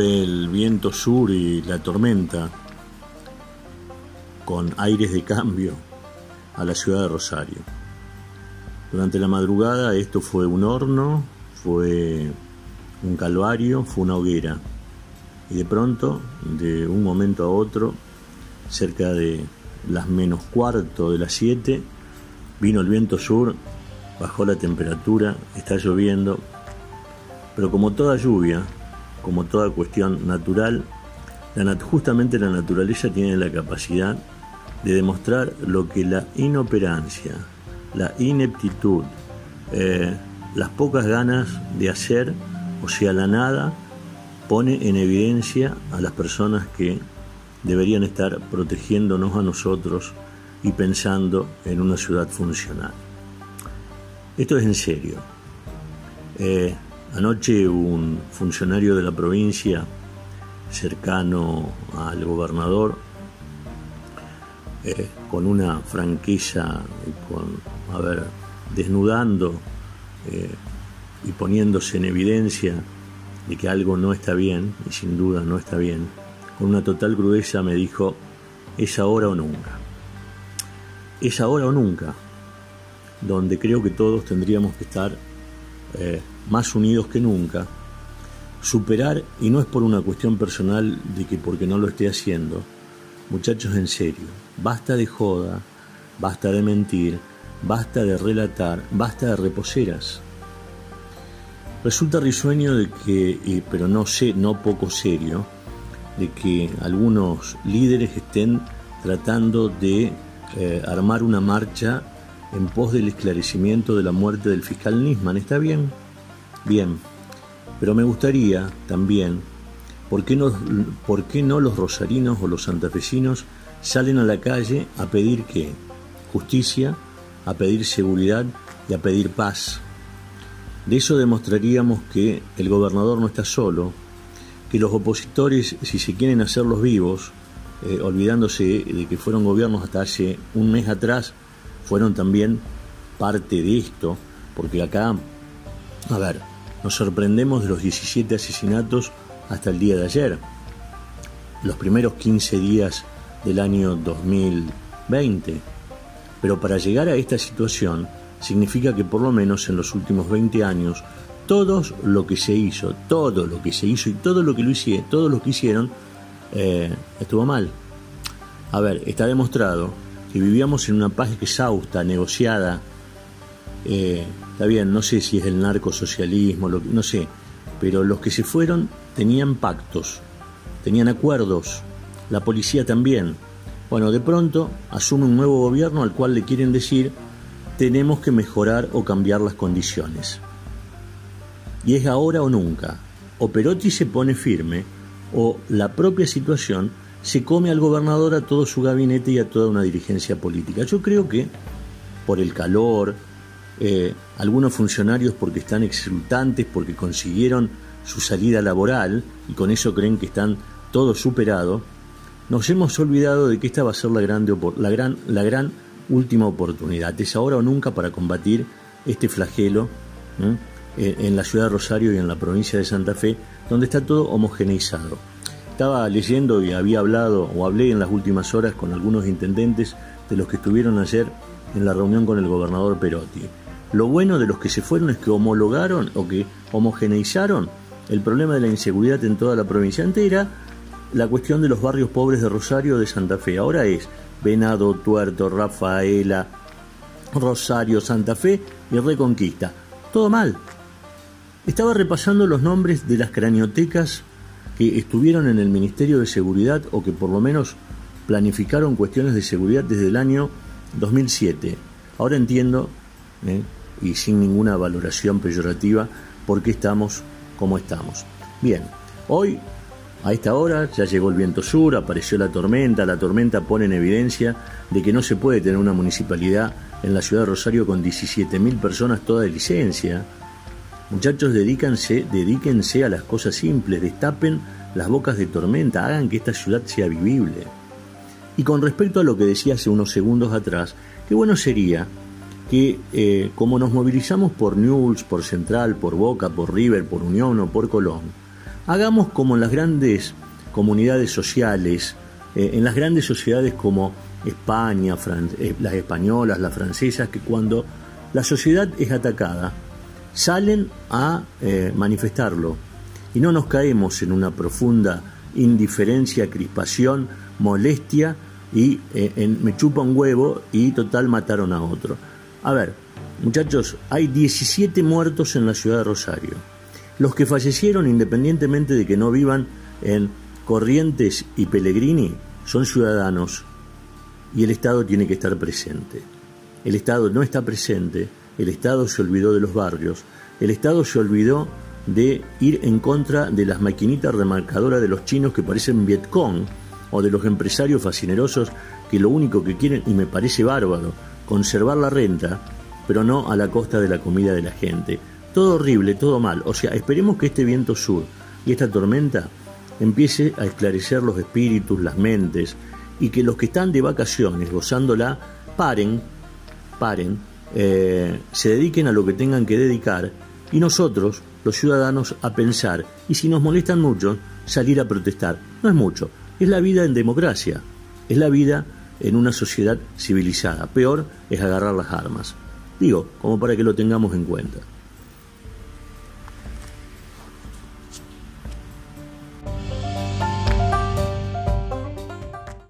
El viento sur y la tormenta con aires de cambio a la ciudad de Rosario. Durante la madrugada esto fue un horno, fue un calvario, fue una hoguera. Y de pronto, de un momento a otro, cerca de las menos cuarto de las siete, vino el viento sur, bajó la temperatura, está lloviendo, pero como toda lluvia, como toda cuestión natural, justamente la naturaleza tiene la capacidad de demostrar lo que la inoperancia, la ineptitud, eh, las pocas ganas de hacer, o sea, la nada, pone en evidencia a las personas que deberían estar protegiéndonos a nosotros y pensando en una ciudad funcional. Esto es en serio. Eh, Anoche un funcionario de la provincia cercano al gobernador, eh, con una franqueza, con, a ver, desnudando eh, y poniéndose en evidencia de que algo no está bien, y sin duda no está bien, con una total crudeza me dijo, es ahora o nunca. Es ahora o nunca, donde creo que todos tendríamos que estar eh, más unidos que nunca, superar, y no es por una cuestión personal de que porque no lo esté haciendo, muchachos en serio, basta de joda, basta de mentir, basta de relatar, basta de reposeras. Resulta risueño de que, pero no sé, no poco serio, de que algunos líderes estén tratando de eh, armar una marcha en pos del esclarecimiento de la muerte del fiscal Nisman. ¿Está bien? Bien. Pero me gustaría también, ¿por qué no, los rosarinos o los santafesinos salen a la calle a pedir qué? Justicia, a pedir seguridad y a pedir paz. De eso demostraríamos que el gobernador no está solo, que los opositores, si se quieren hacerlos vivos, eh, olvidándose de que fueron gobiernos hasta hace un mes atrás, fueron también parte de esto, porque acá, a ver, nos sorprendemos de los 17 asesinatos hasta el día de ayer, los primeros 15 días del año 2020. Pero para llegar a esta situación significa que por lo menos en los últimos 20 años todo lo que se hizo, todo lo que se hizo y todo lo que lo hicieron, todo lo que hicieron eh, estuvo mal. A ver, está demostrado que vivíamos en una paz exhausta, negociada. Eh, está bien, no sé si es el narcosocialismo, lo, no sé, pero los que se fueron tenían pactos, tenían acuerdos, la policía también. Bueno, de pronto asume un nuevo gobierno al cual le quieren decir tenemos que mejorar o cambiar las condiciones. Y es ahora o nunca. O Perotti se pone firme o la propia situación se come al gobernador, a todo su gabinete y a toda una dirigencia política. Yo creo que por el calor, eh, algunos funcionarios porque están exultantes, porque consiguieron su salida laboral y con eso creen que están todo superado, nos hemos olvidado de que esta va a ser la, la, gran, la gran última oportunidad. Es ahora o nunca para combatir este flagelo en la ciudad de Rosario y en la provincia de Santa Fe, donde está todo homogeneizado. Estaba leyendo y había hablado o hablé en las últimas horas con algunos intendentes de los que estuvieron ayer en la reunión con el gobernador Perotti. Lo bueno de los que se fueron es que homologaron o que homogeneizaron el problema de la inseguridad en toda la provincia entera, la cuestión de los barrios pobres de Rosario de Santa Fe. Ahora es Venado, Tuerto, Rafaela, Rosario, Santa Fe y Reconquista. Todo mal. Estaba repasando los nombres de las craniotecas que estuvieron en el Ministerio de Seguridad o que por lo menos planificaron cuestiones de seguridad desde el año 2007. Ahora entiendo, ¿eh? y sin ninguna valoración peyorativa, por qué estamos como estamos. Bien, hoy a esta hora ya llegó el viento sur, apareció la tormenta, la tormenta pone en evidencia de que no se puede tener una municipalidad en la ciudad de Rosario con 17.000 personas toda de licencia. Muchachos, dedíquense, a las cosas simples, destapen las bocas de tormenta, hagan que esta ciudad sea vivible. Y con respecto a lo que decía hace unos segundos atrás, qué bueno sería que eh, como nos movilizamos por Newell's, por Central, por Boca, por River, por Unión o por Colón, Hagamos como en las grandes comunidades sociales, eh, en las grandes sociedades como España, eh, las españolas, las francesas, que cuando la sociedad es atacada, salen a eh, manifestarlo y no nos caemos en una profunda indiferencia, crispación, molestia y en, me chupa un huevo y total mataron a otro. A ver, muchachos, hay 17 muertos en la ciudad de Rosario. Los que fallecieron, independientemente de que no vivan en Corrientes y Pellegrini, son ciudadanos y el Estado tiene que estar presente. El Estado no está presente, el Estado se olvidó de los barrios, el Estado se olvidó de ir en contra de las maquinitas remarcadoras de los chinos que parecen Vietcong o de los empresarios fascinerosos que lo único que quieren, y me parece bárbaro, conservar la renta, pero no a la costa de la comida de la gente. Todo horrible, todo mal. O sea, esperemos que este viento sur y esta tormenta empiece a esclarecer los espíritus, las mentes, y que los que están de vacaciones gozándola paren, paren, eh, se dediquen a lo que tengan que dedicar, y nosotros, los ciudadanos, a pensar, y si nos molestan mucho, salir a protestar. No es mucho, es la vida en democracia, es la vida en una sociedad civilizada. Peor es agarrar las armas. Digo, como para que lo tengamos en cuenta.